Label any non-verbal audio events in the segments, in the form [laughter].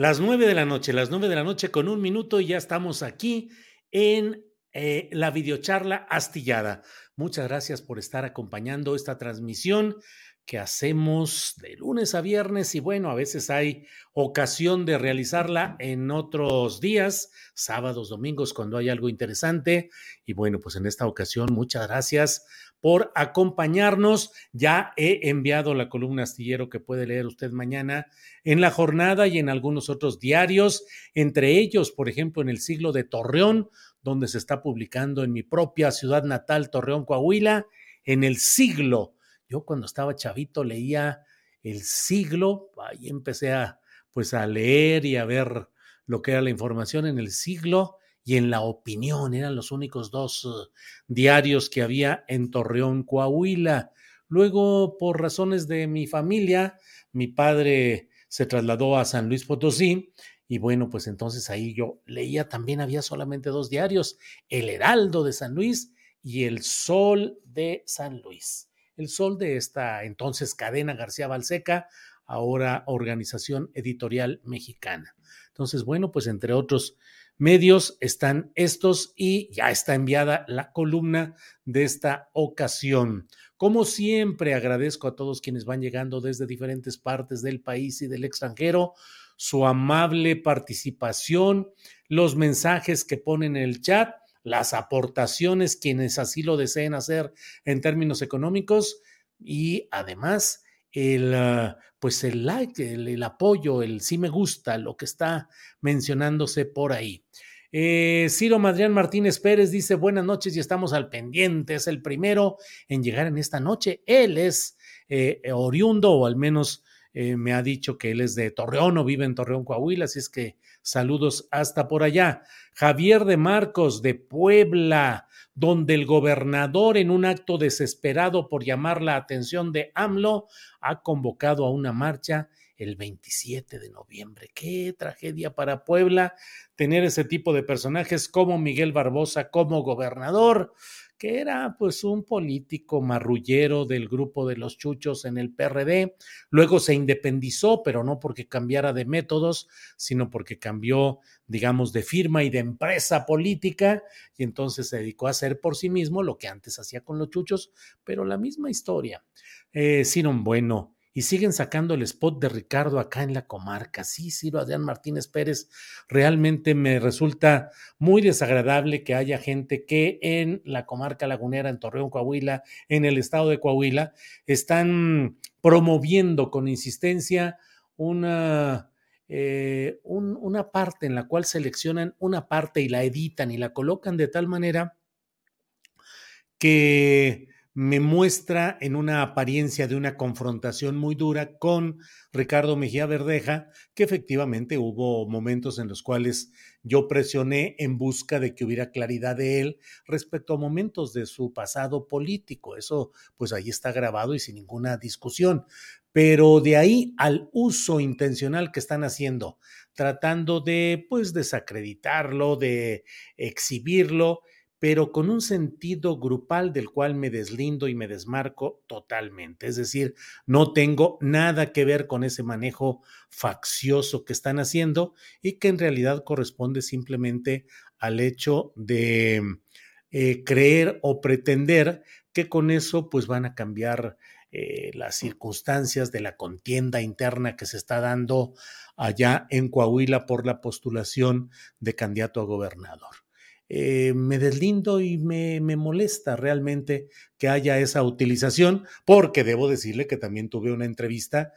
Las nueve de la noche, las nueve de la noche con un minuto y ya estamos aquí en eh, la videocharla astillada. Muchas gracias por estar acompañando esta transmisión que hacemos de lunes a viernes y bueno, a veces hay ocasión de realizarla en otros días, sábados, domingos, cuando hay algo interesante. Y bueno, pues en esta ocasión, muchas gracias por acompañarnos. Ya he enviado la columna astillero que puede leer usted mañana en la jornada y en algunos otros diarios, entre ellos, por ejemplo, en el siglo de Torreón, donde se está publicando en mi propia ciudad natal, Torreón, Coahuila, en el siglo yo cuando estaba chavito leía el siglo, ahí empecé a, pues a leer y a ver lo que era la información en el siglo y en la opinión, eran los únicos dos uh, diarios que había en Torreón, Coahuila. Luego, por razones de mi familia, mi padre se trasladó a San Luis Potosí y bueno, pues entonces ahí yo leía también, había solamente dos diarios, El Heraldo de San Luis y El Sol de San Luis el sol de esta entonces cadena García Balseca, ahora Organización Editorial Mexicana. Entonces, bueno, pues entre otros medios están estos y ya está enviada la columna de esta ocasión. Como siempre, agradezco a todos quienes van llegando desde diferentes partes del país y del extranjero su amable participación, los mensajes que ponen en el chat las aportaciones quienes así lo deseen hacer en términos económicos y además el, ah, pues el like, el, apoyo, el sí me gusta, lo que está mencionándose por ahí. Eh, Ciro Madrián Martínez Pérez dice buenas noches y estamos al pendiente. Es el primero en llegar en esta noche. Él es eh, oriundo o al menos eh, me ha dicho que él es de Torreón o vive en Torreón, Coahuila, así es que saludos hasta por allá. Javier de Marcos de Puebla, donde el gobernador en un acto desesperado por llamar la atención de AMLO ha convocado a una marcha el 27 de noviembre. Qué tragedia para Puebla tener ese tipo de personajes como Miguel Barbosa como gobernador que era pues un político marrullero del grupo de los chuchos en el PRD. Luego se independizó, pero no porque cambiara de métodos, sino porque cambió, digamos, de firma y de empresa política, y entonces se dedicó a hacer por sí mismo lo que antes hacía con los chuchos, pero la misma historia. Eh, Bueno, y siguen sacando el spot de Ricardo acá en la comarca. Sí, Ciro Adrián Martínez Pérez, realmente me resulta muy desagradable que haya gente que en la comarca lagunera, en Torreón, Coahuila, en el estado de Coahuila, están promoviendo con insistencia una, eh, una parte en la cual seleccionan una parte y la editan y la colocan de tal manera que me muestra en una apariencia de una confrontación muy dura con Ricardo Mejía Verdeja, que efectivamente hubo momentos en los cuales yo presioné en busca de que hubiera claridad de él respecto a momentos de su pasado político. Eso pues ahí está grabado y sin ninguna discusión. Pero de ahí al uso intencional que están haciendo, tratando de pues desacreditarlo, de exhibirlo, pero con un sentido grupal del cual me deslindo y me desmarco totalmente. Es decir, no tengo nada que ver con ese manejo faccioso que están haciendo y que en realidad corresponde simplemente al hecho de eh, creer o pretender que con eso pues van a cambiar eh, las circunstancias de la contienda interna que se está dando allá en Coahuila por la postulación de candidato a gobernador. Eh, me deslindo y me, me, molesta realmente que haya esa utilización, porque debo decirle que también tuve una entrevista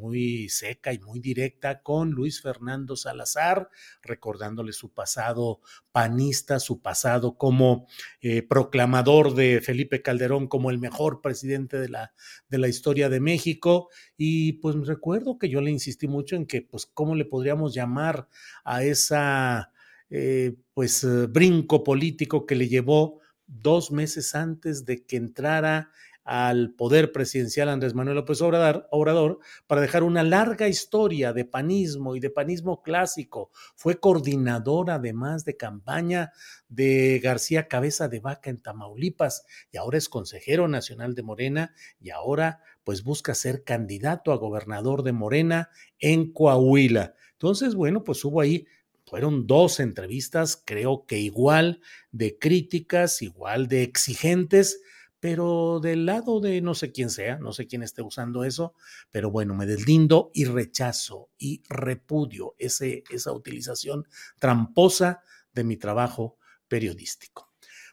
muy seca y muy directa con Luis Fernando Salazar, recordándole su pasado panista, su pasado como eh, proclamador de Felipe Calderón como el mejor presidente de la, de la historia de México. Y pues recuerdo que yo le insistí mucho en que, pues, ¿cómo le podríamos llamar a esa, eh, pues, eh, brinco político que le llevó dos meses antes de que entrara al poder presidencial Andrés Manuel López Obrador, Obrador, para dejar una larga historia de panismo y de panismo clásico. Fue coordinador además de campaña de García Cabeza de Vaca en Tamaulipas y ahora es consejero nacional de Morena y ahora pues busca ser candidato a gobernador de Morena en Coahuila. Entonces, bueno, pues hubo ahí fueron dos entrevistas, creo que igual de críticas, igual de exigentes, pero del lado de no sé quién sea, no sé quién esté usando eso, pero bueno, me deslindo y rechazo y repudio ese, esa utilización tramposa de mi trabajo periodístico.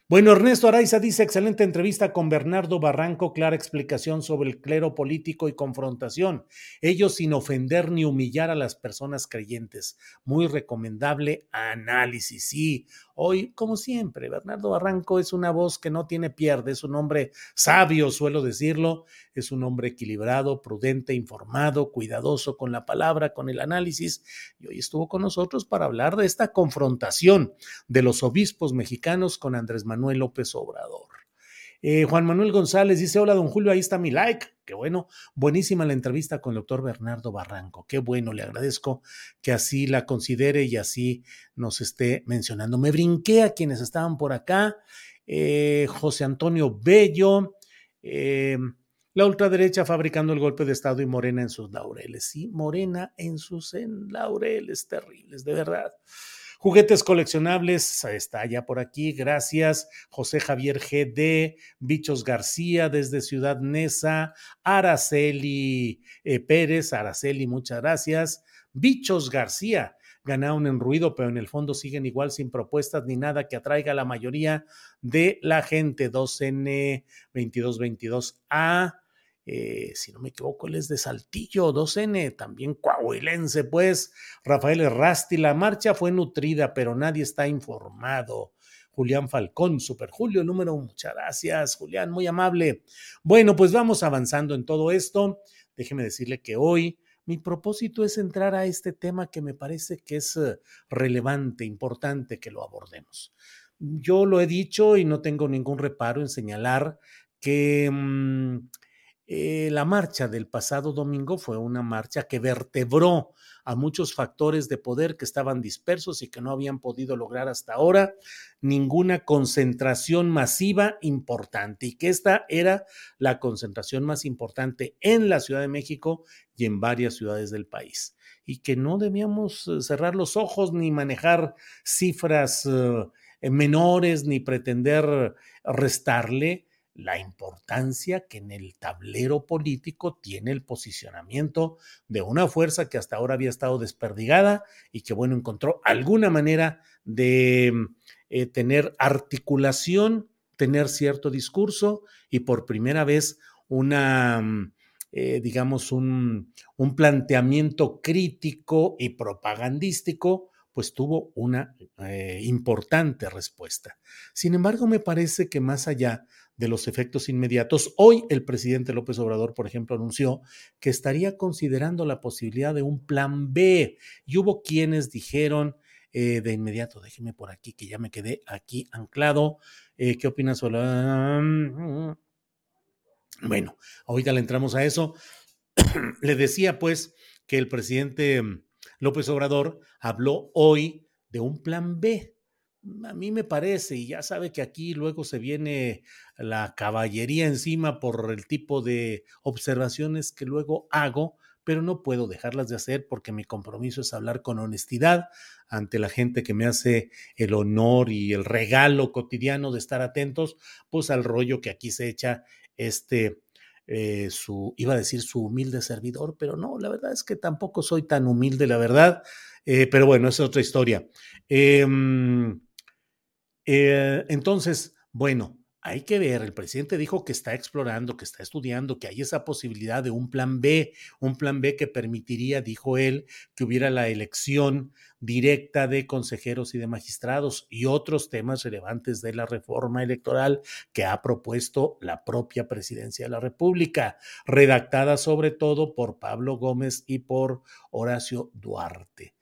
Bueno, Ernesto Araiza dice, excelente entrevista con Bernardo Barranco, clara explicación sobre el clero político y confrontación, ellos sin ofender ni humillar a las personas creyentes. Muy recomendable análisis. Sí, hoy, como siempre, Bernardo Barranco es una voz que no tiene pierde, es un hombre sabio, suelo decirlo, es un hombre equilibrado, prudente, informado, cuidadoso con la palabra, con el análisis, y hoy estuvo con nosotros para hablar de esta confrontación de los obispos mexicanos con Andrés Manuel Manuel López Obrador. Eh, Juan Manuel González dice, hola don Julio, ahí está mi like. Qué bueno, buenísima la entrevista con el doctor Bernardo Barranco. Qué bueno, le agradezco que así la considere y así nos esté mencionando. Me brinqué a quienes estaban por acá. Eh, José Antonio Bello, eh, la ultraderecha fabricando el golpe de Estado y Morena en sus laureles. Sí, Morena en sus laureles terribles, de verdad. Juguetes coleccionables, está ya por aquí, gracias. José Javier GD, Bichos García desde Ciudad Neza, Araceli eh, Pérez, Araceli, muchas gracias. Bichos García, ganaron en ruido, pero en el fondo siguen igual sin propuestas ni nada que atraiga a la mayoría de la gente. 2N 2222A. Eh, si no me equivoco, él es de Saltillo, 2N, también coahuilense, pues. Rafael Errasti, la marcha fue nutrida, pero nadie está informado. Julián Falcón, Super Julio, número muchas gracias, Julián, muy amable. Bueno, pues vamos avanzando en todo esto. Déjeme decirle que hoy mi propósito es entrar a este tema que me parece que es eh, relevante, importante que lo abordemos. Yo lo he dicho y no tengo ningún reparo en señalar que mm, eh, la marcha del pasado domingo fue una marcha que vertebró a muchos factores de poder que estaban dispersos y que no habían podido lograr hasta ahora ninguna concentración masiva importante y que esta era la concentración más importante en la Ciudad de México y en varias ciudades del país y que no debíamos eh, cerrar los ojos ni manejar cifras eh, menores ni pretender restarle la importancia que en el tablero político tiene el posicionamiento de una fuerza que hasta ahora había estado desperdigada y que, bueno, encontró alguna manera de eh, tener articulación, tener cierto discurso y por primera vez una, mm, eh, digamos, un, un planteamiento crítico y propagandístico pues tuvo una eh, importante respuesta. Sin embargo, me parece que más allá de los efectos inmediatos. Hoy el presidente López Obrador, por ejemplo, anunció que estaría considerando la posibilidad de un plan B y hubo quienes dijeron eh, de inmediato, déjeme por aquí que ya me quedé aquí anclado. Eh, ¿Qué opinas? Bueno, ahorita le entramos a eso. [clears throat] le decía pues que el presidente López Obrador habló hoy de un plan B a mí me parece, y ya sabe que aquí luego se viene la caballería encima por el tipo de observaciones que luego hago, pero no puedo dejarlas de hacer porque mi compromiso es hablar con honestidad ante la gente que me hace el honor y el regalo cotidiano de estar atentos, pues al rollo que aquí se echa este, eh, su, iba a decir su humilde servidor, pero no, la verdad es que tampoco soy tan humilde, la verdad, eh, pero bueno, es otra historia. Em, eh, entonces, bueno, hay que ver, el presidente dijo que está explorando, que está estudiando, que hay esa posibilidad de un plan B, un plan B que permitiría, dijo él, que hubiera la elección directa de consejeros y de magistrados y otros temas relevantes de la reforma electoral que ha propuesto la propia presidencia de la República, redactada sobre todo por Pablo Gómez y por Horacio Duarte.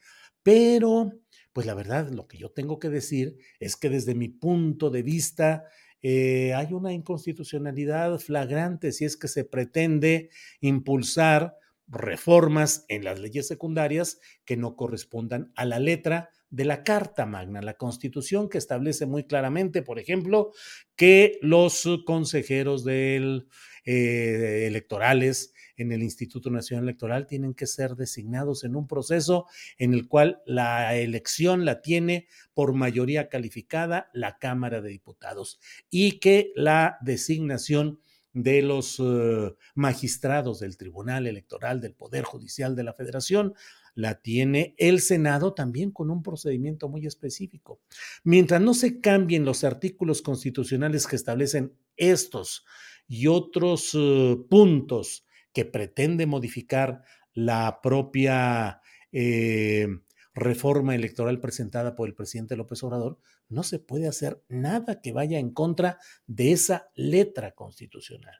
Pero, pues la verdad, lo que yo tengo que decir es que desde mi punto de vista, eh, hay una inconstitucionalidad flagrante si es que se pretende impulsar reformas en las leyes secundarias que no correspondan a la letra de la Carta Magna, la Constitución que establece muy claramente, por ejemplo, que los consejeros del, eh, electorales en el Instituto Nacional Electoral tienen que ser designados en un proceso en el cual la elección la tiene por mayoría calificada la Cámara de Diputados y que la designación de los uh, magistrados del Tribunal Electoral del Poder Judicial de la Federación la tiene el Senado también con un procedimiento muy específico. Mientras no se cambien los artículos constitucionales que establecen estos y otros uh, puntos que pretende modificar la propia eh, reforma electoral presentada por el presidente López Obrador, no se puede hacer nada que vaya en contra de esa letra constitucional.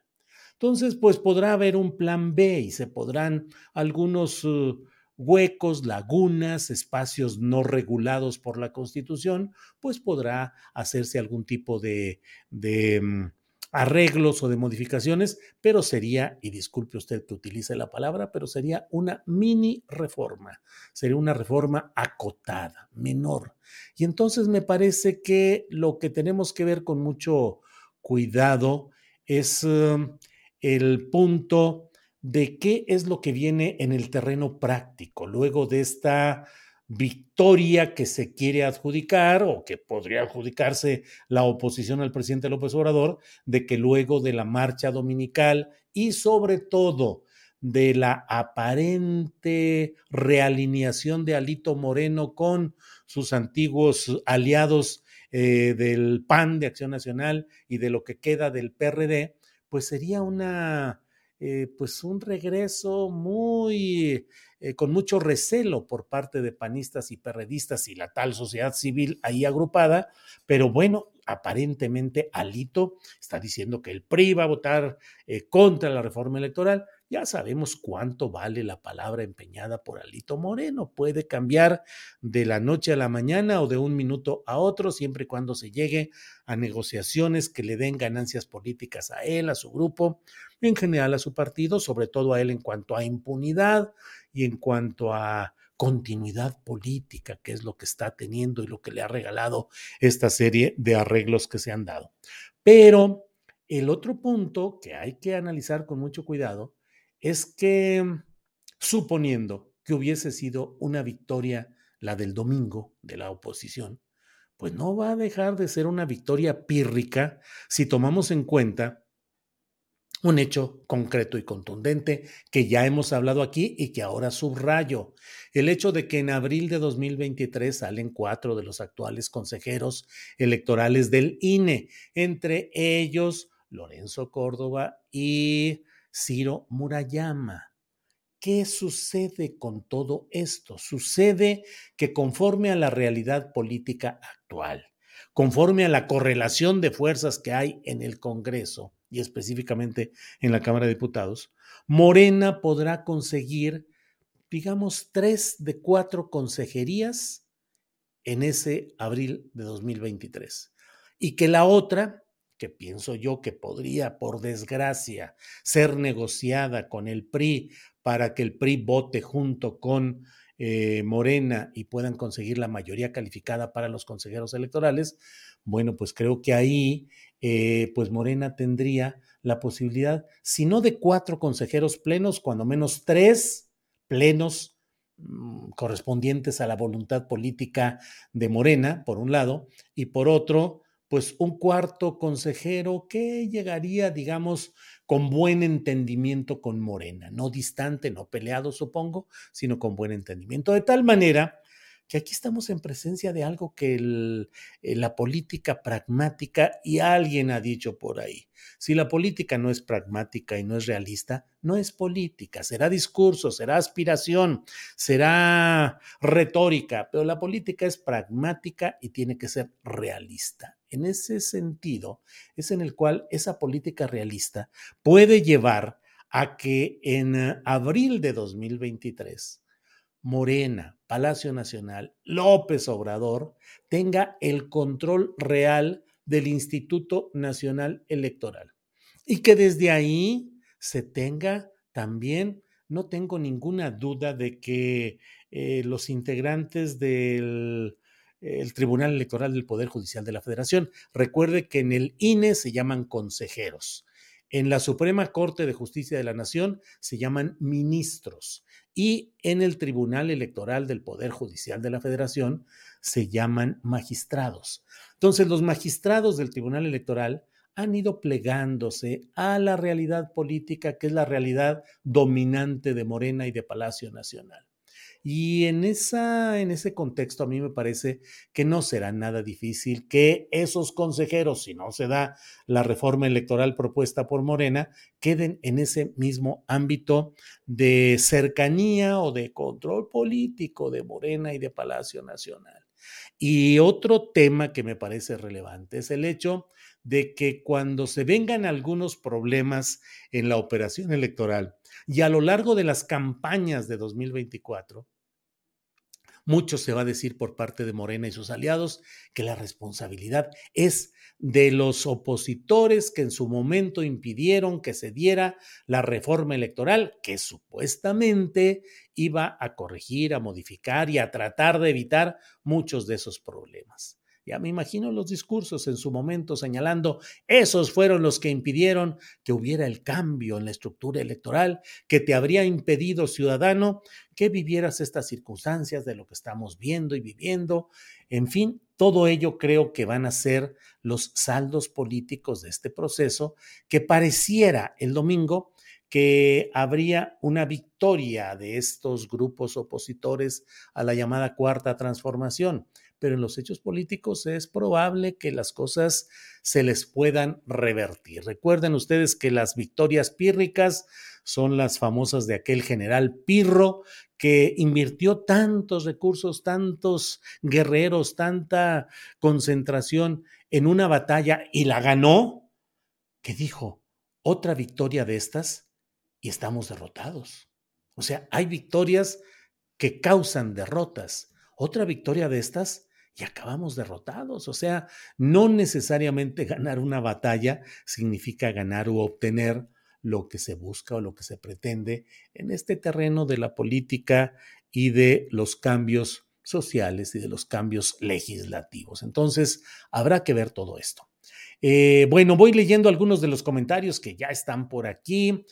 Entonces, pues podrá haber un plan B y se podrán algunos uh, huecos, lagunas, espacios no regulados por la Constitución, pues podrá hacerse algún tipo de, de mm, arreglos o de modificaciones, pero sería, y disculpe usted que utilice la palabra, pero sería una mini reforma, sería una reforma acotada, menor. Y entonces me parece que lo que tenemos que ver con mucho cuidado es um, el punto de qué es lo que viene en el terreno práctico, luego de esta victoria que se quiere adjudicar o que podría adjudicarse la oposición al presidente López Obrador de que luego de la marcha dominical y sobre todo de la aparente realineación de Alito Moreno con sus antiguos aliados eh, del PAN de Acción Nacional y de lo que queda del PRD, pues sería una eh, pues un regreso muy eh, con mucho recelo por parte de panistas y perredistas y la tal sociedad civil ahí agrupada, pero bueno, aparentemente Alito está diciendo que el PRI va a votar eh, contra la reforma electoral. Ya sabemos cuánto vale la palabra empeñada por Alito Moreno. Puede cambiar de la noche a la mañana o de un minuto a otro, siempre y cuando se llegue a negociaciones que le den ganancias políticas a él, a su grupo, en general a su partido, sobre todo a él en cuanto a impunidad y en cuanto a continuidad política, que es lo que está teniendo y lo que le ha regalado esta serie de arreglos que se han dado. Pero el otro punto que hay que analizar con mucho cuidado es que suponiendo que hubiese sido una victoria la del domingo de la oposición, pues no va a dejar de ser una victoria pírrica si tomamos en cuenta un hecho concreto y contundente que ya hemos hablado aquí y que ahora subrayo. El hecho de que en abril de 2023 salen cuatro de los actuales consejeros electorales del INE, entre ellos Lorenzo Córdoba y Ciro Murayama. ¿Qué sucede con todo esto? Sucede que conforme a la realidad política actual, conforme a la correlación de fuerzas que hay en el Congreso y específicamente en la Cámara de Diputados, Morena podrá conseguir, digamos, tres de cuatro consejerías en ese abril de 2023. Y que la otra, que pienso yo que podría, por desgracia, ser negociada con el PRI para que el PRI vote junto con eh, Morena y puedan conseguir la mayoría calificada para los consejeros electorales, bueno, pues creo que ahí, eh, pues Morena tendría la posibilidad, si no de cuatro consejeros plenos, cuando menos tres plenos mm, correspondientes a la voluntad política de Morena, por un lado, y por otro, pues un cuarto consejero que llegaría, digamos, con buen entendimiento con Morena, no distante, no peleado, supongo, sino con buen entendimiento. De tal manera que aquí estamos en presencia de algo que eh, la política pragmática, y alguien ha dicho por ahí, si la política no es pragmática y no es realista, no es política, será discurso, será aspiración, será retórica, pero la política es pragmática y tiene que ser realista. En ese sentido, es en el cual esa política realista puede llevar a que en eh, abril de 2023, Morena, Palacio Nacional, López Obrador, tenga el control real del Instituto Nacional Electoral. Y que desde ahí se tenga también, no tengo ninguna duda de que eh, los integrantes del el Tribunal Electoral del Poder Judicial de la Federación. Recuerde que en el INE se llaman consejeros. En la Suprema Corte de Justicia de la Nación se llaman ministros y en el Tribunal Electoral del Poder Judicial de la Federación se llaman magistrados. Entonces, los magistrados del Tribunal Electoral han ido plegándose a la realidad política que es la realidad dominante de Morena y de Palacio Nacional. Y en, esa, en ese contexto a mí me parece que no será nada difícil que esos consejeros, si no se da la reforma electoral propuesta por Morena, queden en ese mismo ámbito de cercanía o de control político de Morena y de Palacio Nacional. Y otro tema que me parece relevante es el hecho de que cuando se vengan algunos problemas en la operación electoral y a lo largo de las campañas de 2024, mucho se va a decir por parte de Morena y sus aliados que la responsabilidad es de los opositores que en su momento impidieron que se diera la reforma electoral que supuestamente iba a corregir, a modificar y a tratar de evitar muchos de esos problemas. Ya me imagino los discursos en su momento señalando, esos fueron los que impidieron que hubiera el cambio en la estructura electoral, que te habría impedido, ciudadano, que vivieras estas circunstancias de lo que estamos viendo y viviendo. En fin, todo ello creo que van a ser los saldos políticos de este proceso, que pareciera el domingo que habría una victoria de estos grupos opositores a la llamada cuarta transformación pero en los hechos políticos es probable que las cosas se les puedan revertir. Recuerden ustedes que las victorias pírricas son las famosas de aquel general Pirro que invirtió tantos recursos, tantos guerreros, tanta concentración en una batalla y la ganó, que dijo, otra victoria de estas y estamos derrotados. O sea, hay victorias que causan derrotas. Otra victoria de estas y acabamos derrotados. O sea, no necesariamente [laughs] ganar una batalla significa ganar o obtener lo que se busca o lo que se pretende en este terreno de la política y de los cambios sociales y de los cambios legislativos. Entonces, habrá que ver todo esto. Eh, bueno, voy leyendo algunos de los comentarios que ya están por aquí.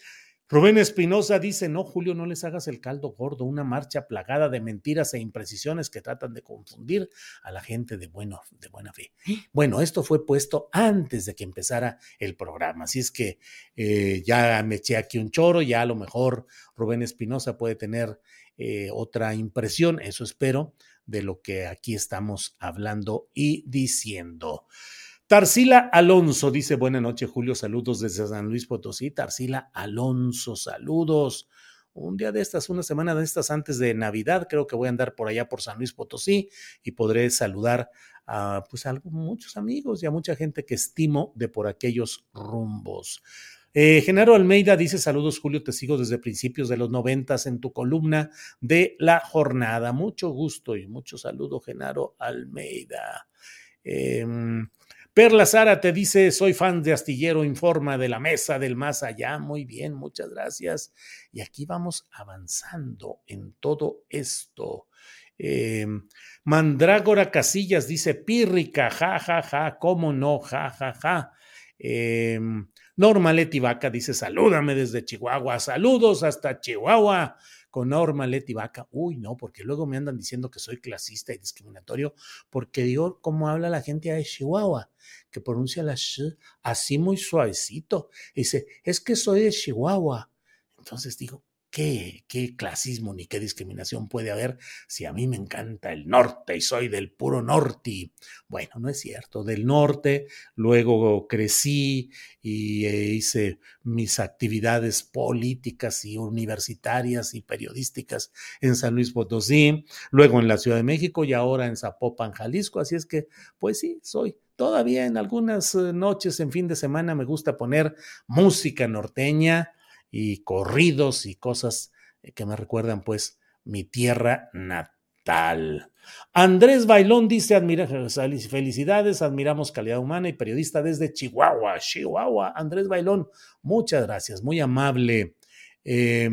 Rubén Espinosa dice, no, Julio, no les hagas el caldo gordo, una marcha plagada de mentiras e imprecisiones que tratan de confundir a la gente de, bueno, de buena fe. Bueno, esto fue puesto antes de que empezara el programa, así es que eh, ya me eché aquí un choro, ya a lo mejor Rubén Espinosa puede tener eh, otra impresión, eso espero, de lo que aquí estamos hablando y diciendo. Tarsila Alonso dice, buena noche Julio, saludos desde San Luis Potosí. Tarsila Alonso, saludos. Un día de estas, una semana de estas antes de Navidad, creo que voy a andar por allá por San Luis Potosí y podré saludar a, pues, a muchos amigos y a mucha gente que estimo de por aquellos rumbos. Eh, Genaro Almeida dice: Saludos, Julio, te sigo desde principios de los noventas en tu columna de la jornada. Mucho gusto y mucho saludo, Genaro Almeida. Eh, Perla Sara te dice, soy fan de Astillero Informa de la Mesa del Más Allá. Muy bien, muchas gracias. Y aquí vamos avanzando en todo esto. Eh, Mandrágora Casillas dice, pírrica, ja, ja, ja, cómo no, ja, ja, ja. Eh, Norma Leti Vaca dice: Salúdame desde Chihuahua, saludos hasta Chihuahua con Norma Leti Vaca. Uy, no, porque luego me andan diciendo que soy clasista y discriminatorio, porque digo cómo habla la gente de Chihuahua, que pronuncia la sh así muy suavecito. dice: Es que soy de Chihuahua. Entonces digo, ¿Qué, ¿Qué clasismo ni qué discriminación puede haber si a mí me encanta el norte y soy del puro norte? Bueno, no es cierto, del norte, luego crecí y eh, hice mis actividades políticas y universitarias y periodísticas en San Luis Potosí, luego en la Ciudad de México y ahora en Zapopan, Jalisco, así es que, pues sí, soy todavía en algunas eh, noches en fin de semana me gusta poner música norteña y corridos y cosas eh, que me recuerdan pues mi tierra natal. Andrés Bailón dice, admira, felicidades, admiramos calidad humana y periodista desde Chihuahua, Chihuahua. Andrés Bailón, muchas gracias, muy amable. Eh,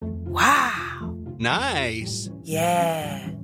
wow. Nice. Yeah.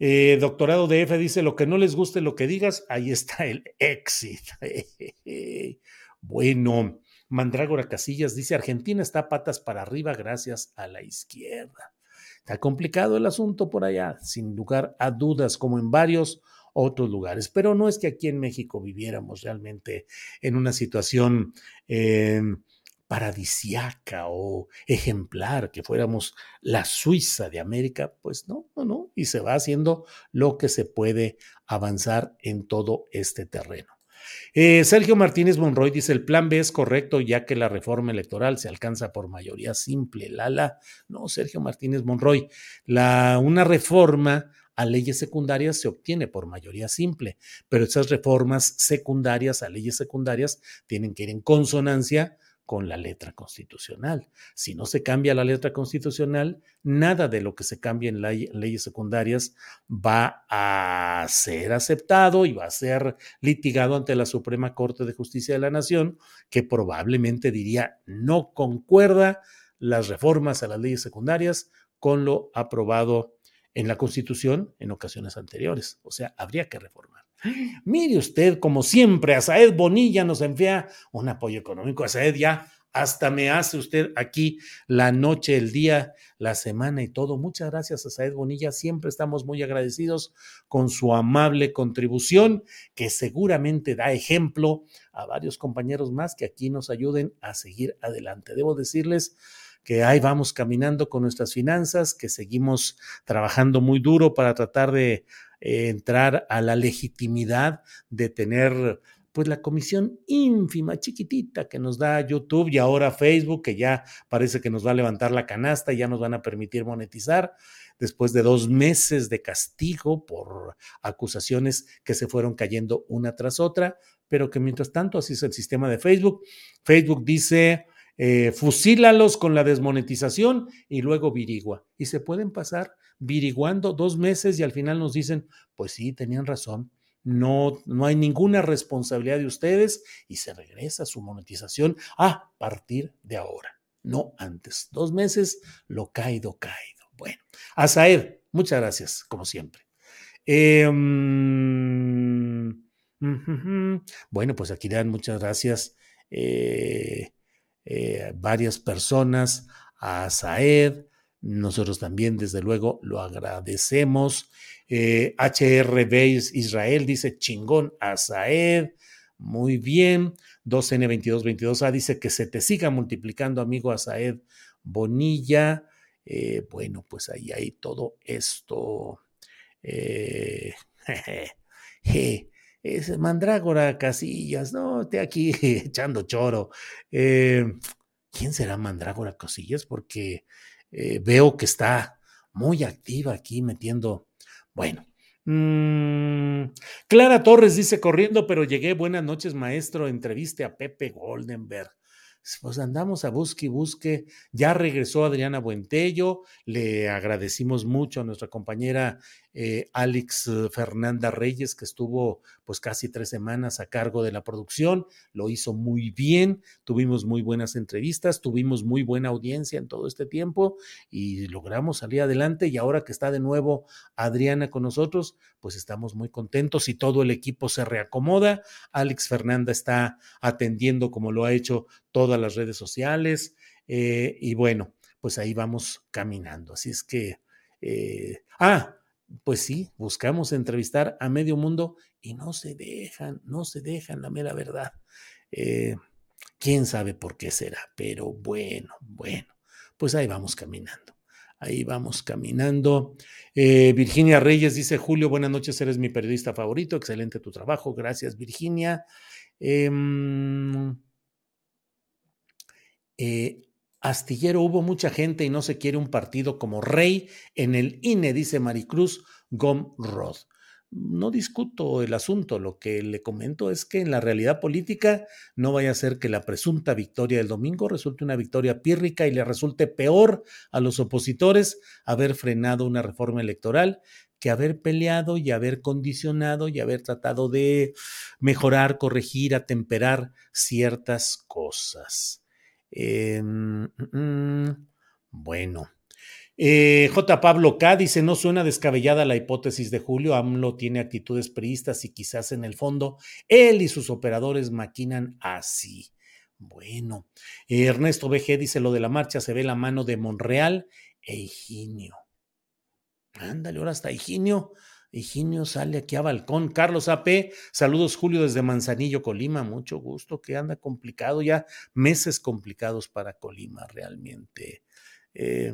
Eh, doctorado de F dice, lo que no les guste lo que digas, ahí está el exit. [laughs] bueno, Mandrágora Casillas dice, Argentina está patas para arriba gracias a la izquierda. Está complicado el asunto por allá, sin lugar a dudas, como en varios otros lugares. Pero no es que aquí en México viviéramos realmente en una situación eh, paradisiaca o ejemplar, que fuéramos la Suiza de América, pues no, no, no, y se va haciendo lo que se puede avanzar en todo este terreno. Eh, Sergio Martínez Monroy dice, el plan B es correcto ya que la reforma electoral se alcanza por mayoría simple. Lala, no, Sergio Martínez Monroy, la, una reforma a leyes secundarias se obtiene por mayoría simple, pero esas reformas secundarias a leyes secundarias tienen que ir en consonancia con la letra constitucional. Si no se cambia la letra constitucional, nada de lo que se cambie en leyes secundarias va a ser aceptado y va a ser litigado ante la Suprema Corte de Justicia de la Nación, que probablemente diría no concuerda las reformas a las leyes secundarias con lo aprobado en la Constitución en ocasiones anteriores. O sea, habría que reformar. Mire usted, como siempre, a Saed Bonilla nos envía un apoyo económico. A Saed ya hasta me hace usted aquí la noche, el día, la semana y todo. Muchas gracias a Saed Bonilla. Siempre estamos muy agradecidos con su amable contribución, que seguramente da ejemplo a varios compañeros más que aquí nos ayuden a seguir adelante. Debo decirles que ahí vamos caminando con nuestras finanzas, que seguimos trabajando muy duro para tratar de entrar a la legitimidad de tener pues la comisión ínfima, chiquitita que nos da YouTube y ahora Facebook, que ya parece que nos va a levantar la canasta ya nos van a permitir monetizar después de dos meses de castigo por acusaciones que se fueron cayendo una tras otra, pero que mientras tanto así es el sistema de Facebook. Facebook dice, eh, fusílalos con la desmonetización y luego virigua. Y se pueden pasar viriguando dos meses y al final nos dicen, pues sí, tenían razón, no, no hay ninguna responsabilidad de ustedes y se regresa su monetización a partir de ahora, no antes. Dos meses, lo caído, caído. Bueno, a Saed, muchas gracias, como siempre. Em, Bueno, pues aquí dan muchas gracias eh, eh, varias personas a Saed. Nosotros también, desde luego, lo agradecemos. Eh, HRB Israel dice chingón a Saed. Muy bien. 2N2222A dice que se te siga multiplicando, amigo Asaed Bonilla. Eh, bueno, pues ahí hay todo esto. Eh, [laughs] es Mandrágora Casillas, no, esté aquí [laughs] echando choro. Eh, ¿Quién será Mandrágora Casillas? Porque eh, veo que está muy activa aquí metiendo. Bueno, Mm, Clara Torres dice corriendo, pero llegué. Buenas noches, maestro. Entreviste a Pepe Goldenberg. Pues andamos a busque y busque. Ya regresó Adriana Buentello. Le agradecimos mucho a nuestra compañera eh, Alex eh, Fernanda Reyes, que estuvo pues casi tres semanas a cargo de la producción, lo hizo muy bien, tuvimos muy buenas entrevistas, tuvimos muy buena audiencia en todo este tiempo y logramos salir adelante y ahora que está de nuevo Adriana con nosotros, pues estamos muy contentos y todo el equipo se reacomoda. Alex Fernanda está atendiendo como lo ha hecho todas las redes sociales eh, y bueno, pues ahí vamos caminando. Así es que... ah, pues sí, buscamos entrevistar a medio mundo y no se dejan, no se dejan la mera verdad. Eh, Quién sabe por qué será, pero bueno, bueno, pues ahí vamos caminando. Ahí vamos caminando. Eh, Virginia Reyes dice, Julio, buenas noches, eres mi periodista favorito, excelente tu trabajo, gracias Virginia. Em, eh, Astillero hubo mucha gente y no se quiere un partido como rey en el INE, dice Maricruz Gomrod. No discuto el asunto, lo que le comento es que en la realidad política no vaya a ser que la presunta victoria del domingo resulte una victoria pírrica y le resulte peor a los opositores haber frenado una reforma electoral que haber peleado y haber condicionado y haber tratado de mejorar, corregir, atemperar ciertas cosas. Eh, bueno. Eh, J. Pablo K. dice, no suena descabellada la hipótesis de Julio, AMLO tiene actitudes priistas y quizás en el fondo él y sus operadores maquinan así. Bueno, Ernesto BG dice, lo de la marcha se ve la mano de Monreal e Higinio. Ándale, ahora hasta Higinio. Higinio sale aquí a balcón. Carlos AP, saludos Julio desde Manzanillo, Colima. Mucho gusto, que anda complicado ya, meses complicados para Colima realmente. Eh,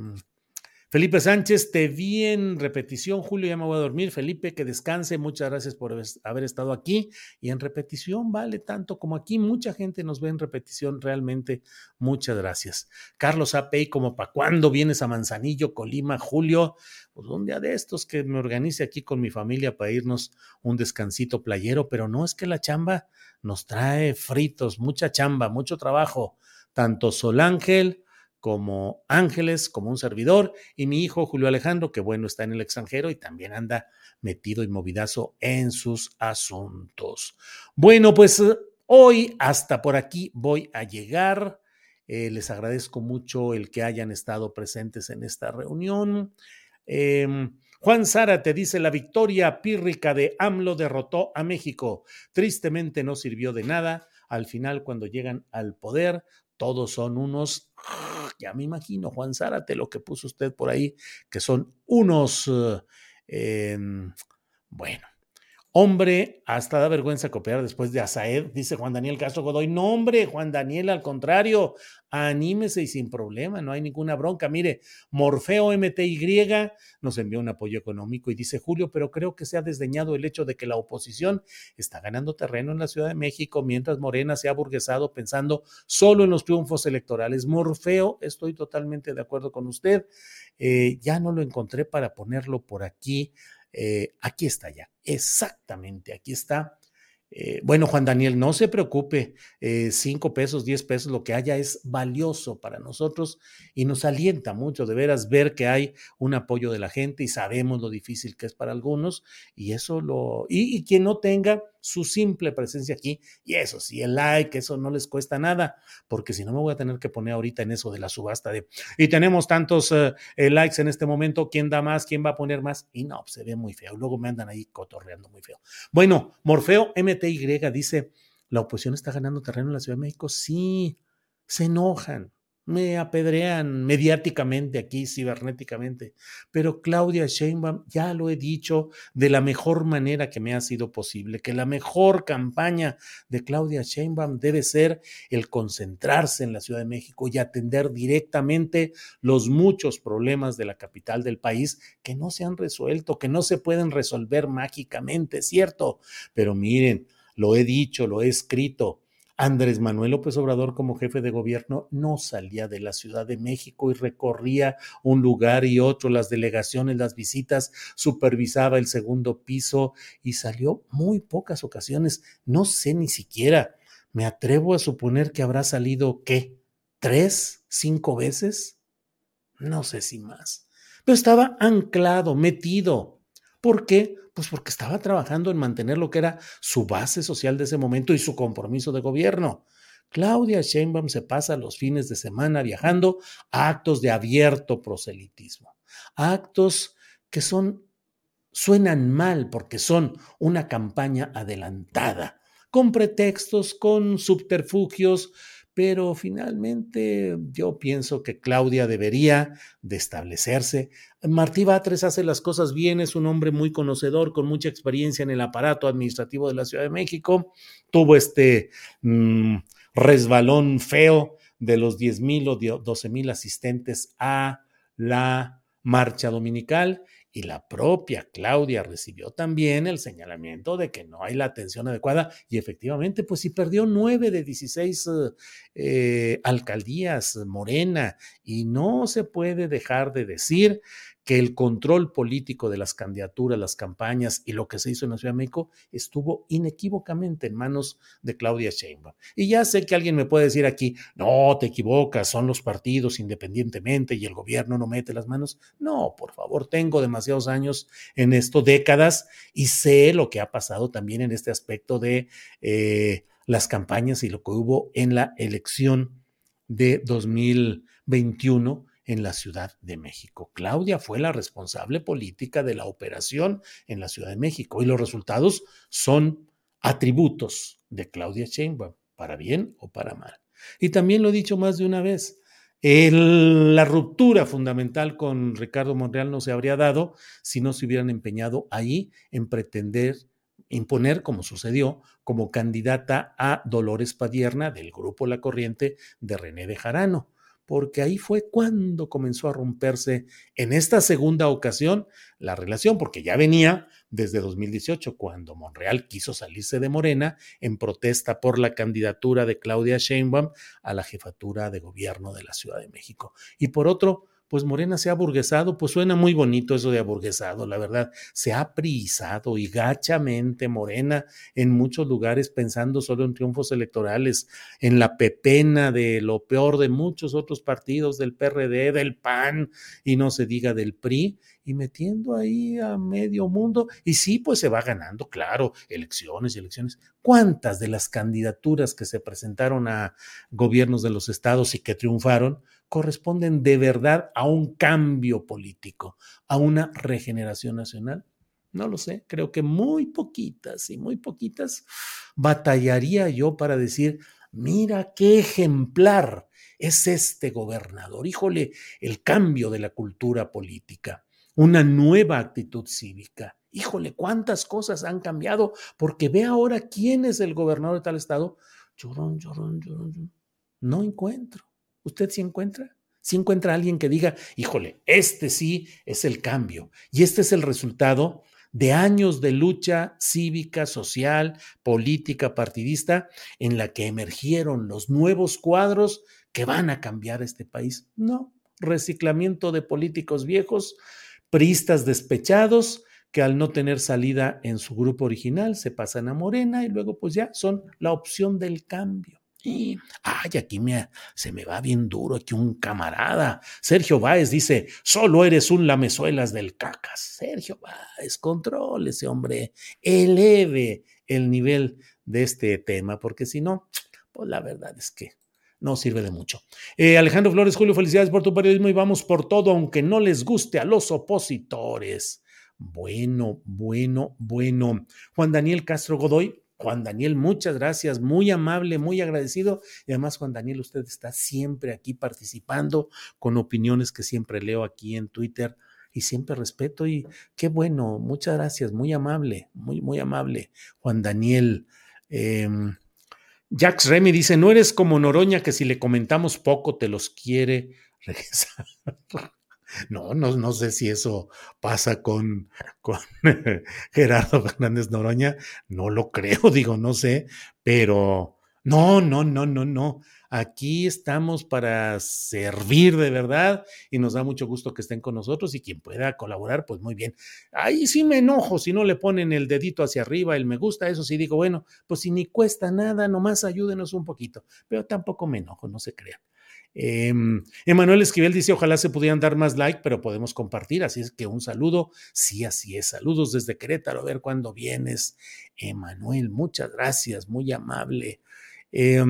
Felipe Sánchez, te vi en repetición, Julio, ya me voy a dormir. Felipe, que descanse, muchas gracias por haber estado aquí. Y en repetición vale tanto como aquí, mucha gente nos ve en repetición, realmente, muchas gracias. Carlos Apey, como para cuándo vienes a Manzanillo, Colima, Julio, pues un día de estos que me organice aquí con mi familia para irnos un descansito playero, pero no es que la chamba nos trae fritos, mucha chamba, mucho trabajo, tanto Sol Ángel, como Ángeles, como un servidor, y mi hijo Julio Alejandro, que bueno, está en el extranjero y también anda metido y movidazo en sus asuntos. Bueno, pues hoy hasta por aquí voy a llegar. Eh, les agradezco mucho el que hayan estado presentes en esta reunión. Em, Juan Sara te dice, la victoria pírrica de AMLO derrotó a México. Tristemente no sirvió de nada. Al final, cuando llegan al poder, todos son unos [laughs] ya me imagino, Juan Zárate, lo que puso usted por ahí, que son unos, eh, em, bueno, Hombre, hasta da vergüenza copiar después de Asaed, dice Juan Daniel Castro Godoy. No, hombre, Juan Daniel, al contrario, anímese y sin problema, no hay ninguna bronca. Mire, Morfeo MTY nos envió un apoyo económico y dice Julio, pero creo que se ha desdeñado el hecho de que la oposición está ganando terreno en la Ciudad de México, mientras Morena se ha burguesado pensando solo en los triunfos electorales. Morfeo, estoy totalmente de acuerdo con usted. Eh, ya no lo encontré para ponerlo por aquí eh, aquí está ya, exactamente, aquí está. Eh, bueno, Juan Daniel, no se preocupe, eh, cinco pesos, diez pesos, lo que haya es valioso para nosotros y nos alienta mucho de veras ver que hay un apoyo de la gente y sabemos lo difícil que es para algunos y eso lo, y, y quien no tenga, su simple presencia aquí. Y eso sí, el like, eso no les cuesta nada, porque si no me voy a tener que poner ahorita en eso de la subasta de, y tenemos tantos eh, eh, likes en este momento, ¿quién da más? ¿Quién va a poner más? Y no, se ve muy feo. Luego me andan ahí cotorreando muy feo. Bueno, Morfeo MTY dice, ¿la oposición está ganando terreno en la Ciudad de México? Sí, se enojan me apedrean mediáticamente aquí, cibernéticamente. Pero Claudia Sheinbaum, ya lo he dicho de la mejor manera que me ha sido posible, que la mejor campaña de Claudia Sheinbaum debe ser el concentrarse en la Ciudad de México y atender directamente los muchos problemas de la capital del país que no se han resuelto, que no se pueden resolver mágicamente, ¿cierto? Pero miren, lo he dicho, lo he escrito Andrés Manuel López Obrador como jefe de gobierno no salía de la Ciudad de México y recorría un lugar y otro, las delegaciones, las visitas, supervisaba el segundo piso y salió muy pocas ocasiones. No sé ni siquiera, me atrevo a suponer que habrá salido, ¿qué? ¿Tres? ¿Cinco veces? No sé si más. Pero estaba anclado, metido. ¿Por qué? Pues porque estaba trabajando en mantener lo que era su base social de ese momento y su compromiso de gobierno. Claudia Sheinbaum se pasa los fines de semana viajando a actos de abierto proselitismo, actos que son suenan mal porque son una campaña adelantada, con pretextos, con subterfugios, pero finalmente yo pienso que Claudia debería de establecerse. Martí Batres hace las cosas bien, es un hombre muy conocedor, con mucha experiencia en el aparato administrativo de la Ciudad de México. Tuvo este mm, resbalón feo de los 10 mil o 12 mil asistentes a la marcha dominical y la propia Claudia recibió también el señalamiento de que no hay la atención adecuada y efectivamente, pues si perdió nueve de 16 eh, alcaldías Morena y no se puede dejar de decir que el control político de las candidaturas, las campañas y lo que se hizo en la Ciudad de México estuvo inequívocamente en manos de Claudia Sheinbaum. Y ya sé que alguien me puede decir aquí, no, te equivocas, son los partidos independientemente y el gobierno no mete las manos. No, por favor, tengo demasiados años en esto, décadas, y sé lo que ha pasado también en este aspecto de eh, las campañas y lo que hubo en la elección de 2021 en la Ciudad de México. Claudia fue la responsable política de la operación en la Ciudad de México y los resultados son atributos de Claudia Sheinbaum, para bien o para mal. Y también lo he dicho más de una vez, la ruptura fundamental con Ricardo Monreal no se habría dado si no se hubieran empeñado ahí en pretender imponer, como sucedió, como candidata a Dolores Padierna del grupo La Corriente de René de Jarano porque ahí fue cuando comenzó a romperse en esta segunda ocasión la relación, porque ya venía desde 2018, cuando Monreal quiso salirse de Morena en protesta por la candidatura de Claudia Sheinbaum a la jefatura de gobierno de la Ciudad de México. Y por otro, pues Morena se ha burguesado, pues suena muy bonito eso de aburguesado, la verdad, se ha prisado y gachamente Morena en muchos lugares pensando solo en triunfos electorales, en la pepena de lo peor de muchos otros partidos del PRD, del PAN y no se diga del PRI, y metiendo ahí a medio mundo. Y sí, pues se va ganando, claro, elecciones y elecciones. ¿Cuántas de las candidaturas que se presentaron a gobiernos de los estados y que triunfaron corresponden de verdad a un cambio político, a una regeneración nacional? No lo sé, creo que muy poquitas y muy poquitas batallaría yo para decir, mira qué ejemplar es este gobernador, híjole, el cambio de la cultura política una nueva actitud cívica. Híjole, cuántas cosas han cambiado, porque ve ahora quién es el gobernador de tal estado. Llorón, llorón, llorón, No encuentro. ¿Usted sí encuentra? Si encuentra a alguien que diga, híjole, este sí es el cambio y este es el resultado de años de lucha cívica, social, política, partidista, en la que emergieron los nuevos cuadros que van a cambiar este país. No, reciclamiento de políticos viejos, priistas despechados que al no tener salida en su grupo original se pasan a Morena y luego pues ya son la opción del cambio. Y, ay, aquí me, se me va bien duro aquí un camarada. Sergio Báez dice, solo eres un lamezuelas del cacas. Sergio Báez, controle ese hombre, eleve el nivel de este tema, porque si no, pues la verdad es que no sirve de mucho. Eh, Alejandro Flores, Julio, felicidades por tu periodismo y vamos por todo, aunque no les guste a los opositores. Bueno, bueno, bueno. Juan Daniel Castro Godoy, Juan Daniel, muchas gracias, muy amable, muy agradecido. Y además, Juan Daniel, usted está siempre aquí participando con opiniones que siempre leo aquí en Twitter y siempre respeto. Y qué bueno, muchas gracias, muy amable, muy, muy amable. Juan Daniel. Eh, Jax Remy dice: No eres como Noroña que si le comentamos poco te los quiere regresar. No, no, no sé si eso pasa con, con [laughs] Gerardo Fernández Noroña, no lo creo, [laughs] digo, no sé, pero no, no, no, no, no. Aquí estamos para servir de verdad y nos da mucho gusto que estén con nosotros y quien pueda colaborar, pues muy bien. Ahí sí me enojo si no le ponen el dedito hacia arriba, el me gusta, eso sí digo, bueno, pues si ni cuesta nada, nomás ayúdenos un poquito, pero tampoco me enojo, no se crean. Eh, Emanuel Esquivel dice, ojalá se pudieran dar más like, pero podemos compartir, así es que un saludo, sí, así es, saludos desde Querétaro, a ver cuándo vienes. Emanuel, muchas gracias, muy amable. Eh,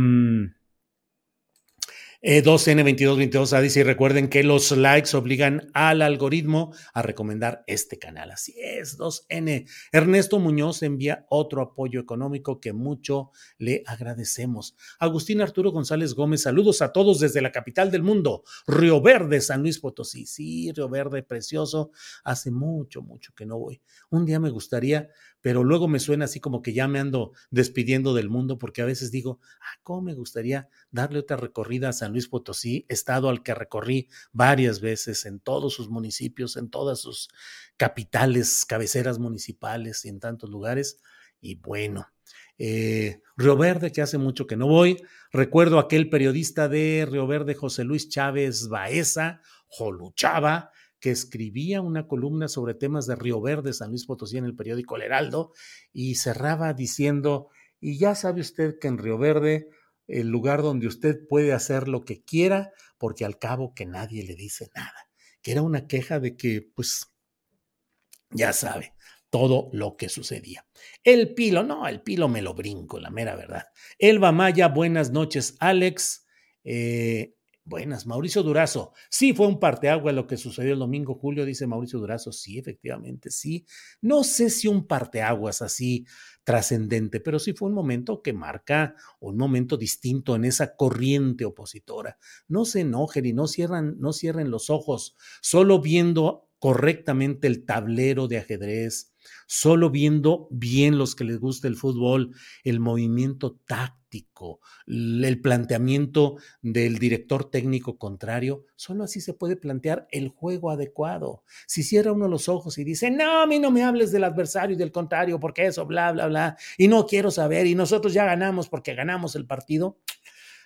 eh, 2N2222 dice, y recuerden que los likes obligan al algoritmo a recomendar este canal. Así es, 2N. Ernesto Muñoz envía otro apoyo económico que mucho le agradecemos. Agustín Arturo González Gómez, saludos a todos desde la capital del mundo, Río Verde, San Luis Potosí. Sí, Río Verde, precioso. Hace mucho, mucho que no voy. Un día me gustaría pero luego me suena así como que ya me ando despidiendo del mundo porque a veces digo, ah, cómo me gustaría darle otra recorrida a San Luis Potosí, estado al que recorrí varias veces en todos sus municipios, en todas sus capitales, cabeceras municipales y en tantos lugares. Y bueno, eh, Río Verde, que hace mucho que no voy. Recuerdo aquel periodista de Río Verde, José Luis Chávez Baeza, Joluchaba, que escribía una columna sobre temas de Río Verde, San Luis Potosí, en el periódico El Heraldo, y cerraba diciendo, y ya sabe usted que en Río Verde, el lugar donde usted puede hacer lo que quiera, porque al cabo que nadie le dice nada, que era una queja de que, pues, ya sabe, todo lo que sucedía. El Pilo, no, el Pilo me lo brinco, la mera verdad. Elba Maya, buenas noches, Alex. Eh, Buenas, Mauricio Durazo. Sí, fue un parteagua lo que sucedió el domingo, Julio, dice Mauricio Durazo. Sí, efectivamente, sí. No sé si un parteaguas así trascendente, pero sí fue un momento que marca un momento distinto en esa corriente opositora. No se enojen y no cierran, no cierren los ojos, solo viendo correctamente el tablero de ajedrez, solo viendo bien los que les gusta el fútbol, el movimiento táctico, el planteamiento del director técnico contrario, solo así se puede plantear el juego adecuado. Si cierra uno los ojos y dice, no, a mí no me hables del adversario y del contrario, porque eso, bla, bla, bla, y no quiero saber, y nosotros ya ganamos porque ganamos el partido,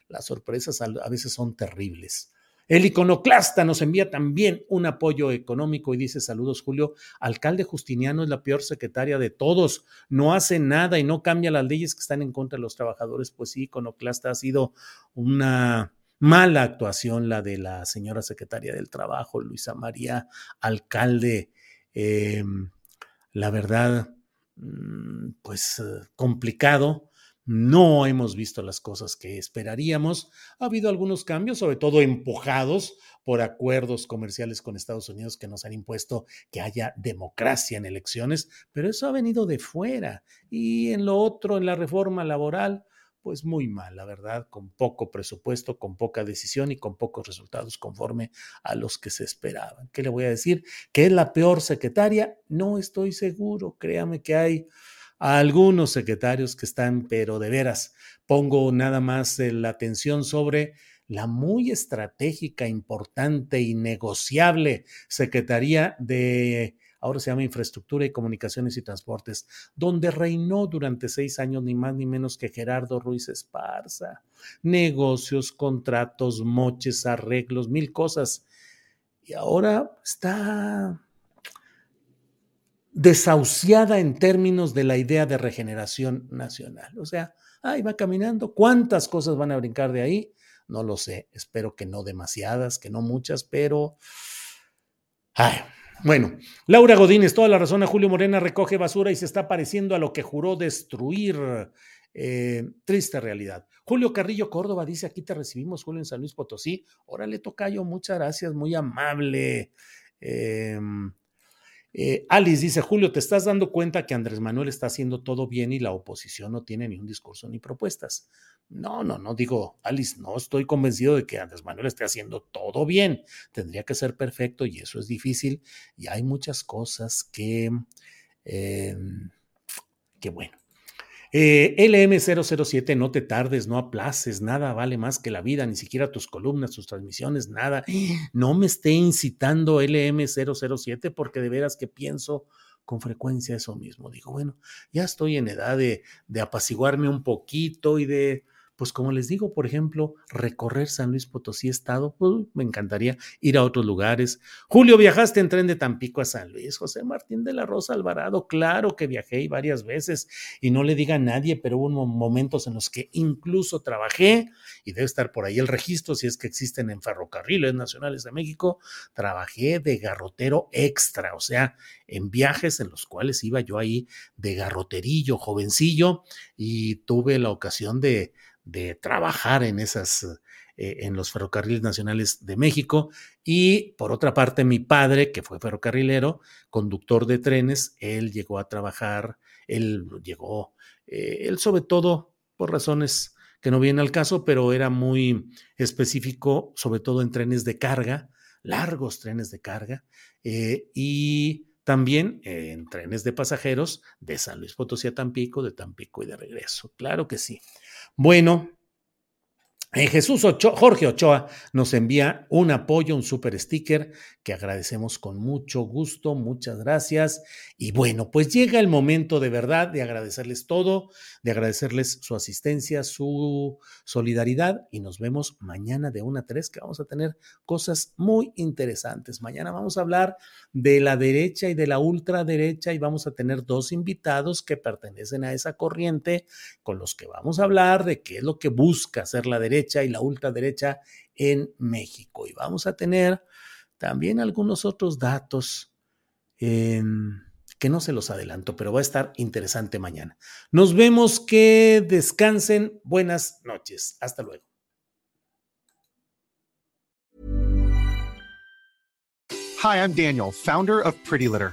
las sorpresas a veces son terribles. El iconoclasta nos envía también un apoyo económico y dice saludos Julio, alcalde Justiniano es la peor secretaria de todos, no hace nada y no cambia las leyes que están en contra de los trabajadores. Pues sí, iconoclasta ha sido una mala actuación la de la señora secretaria del Trabajo, Luisa María, alcalde. Eh, la verdad, mm, pues eh, complicado no hemos visto las cosas que esperaríamos. Ha habido algunos cambios, sobre todo empujados por acuerdos comerciales con Estados Unidos que nos han impuesto que haya democracia en elecciones, pero eso ha venido de fuera. Y en lo otro, en la reforma laboral, pues muy mal, la verdad, con poco presupuesto, con poca decisión y con pocos resultados conforme a los que se esperaban. ¿Qué le voy a decir? ¿Que es la peor secretaria? No estoy seguro, créame que hay a algunos secretarios que están, pero de veras, pongo nada más la atención sobre la muy estratégica, importante y negociable Secretaría de, ahora se llama Infraestructura y Comunicaciones y Transportes, donde reinó durante seis años ni más ni menos que Gerardo Ruiz Esparza. Negocios, contratos, moches, arreglos, mil cosas. Y ahora está desahuciada en términos de la idea de regeneración nacional. O sea, Ahí va caminando. ¿Cuántas cosas van a brincar de ahí? No lo sé. Espero que no demasiadas, que no muchas, pero... Ay, bueno, Laura Godínez, toda la razón a Julio Morena recoge basura y se está pareciendo a lo que juró destruir. Eh, triste realidad. Julio Carrillo Córdoba dice: Aquí te recibimos, Julio, en San Luis Potosí. Órale, tocayo, muchas gracias, muy amable. Eh, eh, Alice dice, Julio, ¿te estás dando cuenta que Andrés Manuel está haciendo todo bien y la oposición no tiene ni un discurso ni propuestas? No, no, no digo, Alice, no estoy convencido de que Andrés Manuel esté haciendo todo bien. Tendría que ser perfecto y eso es difícil. Y hay muchas cosas que, eh, que bueno, eh, LM007, no te tardes, no aplaces, nada vale más que la vida, ni siquiera tus columnas, tus transmisiones, nada. No me esté incitando LM007 porque de veras que pienso con frecuencia eso mismo. Digo, bueno, ya estoy en edad de, de apaciguarme un poquito y de pues como les digo, por ejemplo, recorrer San Luis Potosí Estado, pues, me encantaría ir a otros lugares. Julio, viajaste en tren de Tampico a San Luis. José Martín de la Rosa Alvarado, claro que viajé varias veces y no le diga a nadie, pero hubo momentos en los que incluso trabajé y debe estar por ahí el registro si es que existen en ferrocarriles nacionales de México. Trabajé de garrotero extra, o sea, en viajes en los cuales iba yo ahí de garroterillo, jovencillo, y tuve la ocasión de de trabajar en esas, eh, en los ferrocarriles nacionales de México. Y por otra parte, mi padre, que fue ferrocarrilero, conductor de trenes, él llegó a trabajar, él llegó, eh, él sobre todo por razones que no vienen al caso, pero era muy específico, sobre todo en trenes de carga, largos trenes de carga, eh, y también en trenes de pasajeros de San Luis Potosí a Tampico, de Tampico y de regreso. Claro que sí. Bueno, eh, Jesús Ochoa, Jorge Ochoa nos envía un apoyo, un super sticker que agradecemos con mucho gusto, muchas gracias. Y bueno, pues llega el momento de verdad de agradecerles todo, de agradecerles su asistencia, su solidaridad y nos vemos mañana de 1 a 3 que vamos a tener cosas muy interesantes. Mañana vamos a hablar de la derecha y de la ultraderecha y vamos a tener dos invitados que pertenecen a esa corriente con los que vamos a hablar de qué es lo que busca hacer la derecha y la ultraderecha en México. Y vamos a tener también algunos otros datos em, que no se los adelanto, pero va a estar interesante mañana. Nos vemos, que descansen. Buenas noches. Hasta luego. Hi, I'm Daniel, founder of Pretty Litter.